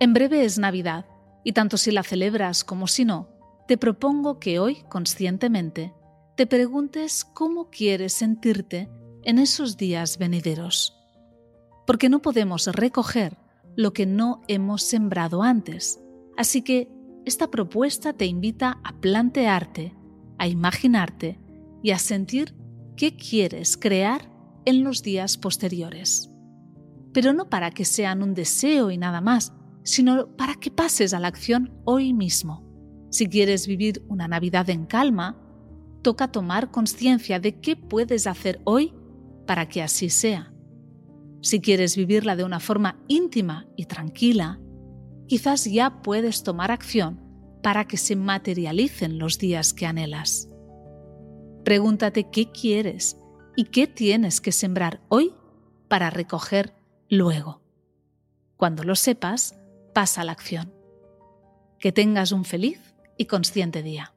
En breve es Navidad, y tanto si la celebras como si no, te propongo que hoy, conscientemente, te preguntes cómo quieres sentirte en esos días venideros. Porque no podemos recoger lo que no hemos sembrado antes. Así que esta propuesta te invita a plantearte, a imaginarte y a sentir qué quieres crear en los días posteriores. Pero no para que sean un deseo y nada más, sino para que pases a la acción hoy mismo. Si quieres vivir una Navidad en calma, toca tomar conciencia de qué puedes hacer hoy para que así sea. Si quieres vivirla de una forma íntima y tranquila, quizás ya puedes tomar acción para que se materialicen los días que anhelas. Pregúntate qué quieres y qué tienes que sembrar hoy para recoger luego. Cuando lo sepas, pasa a la acción. Que tengas un feliz y consciente día.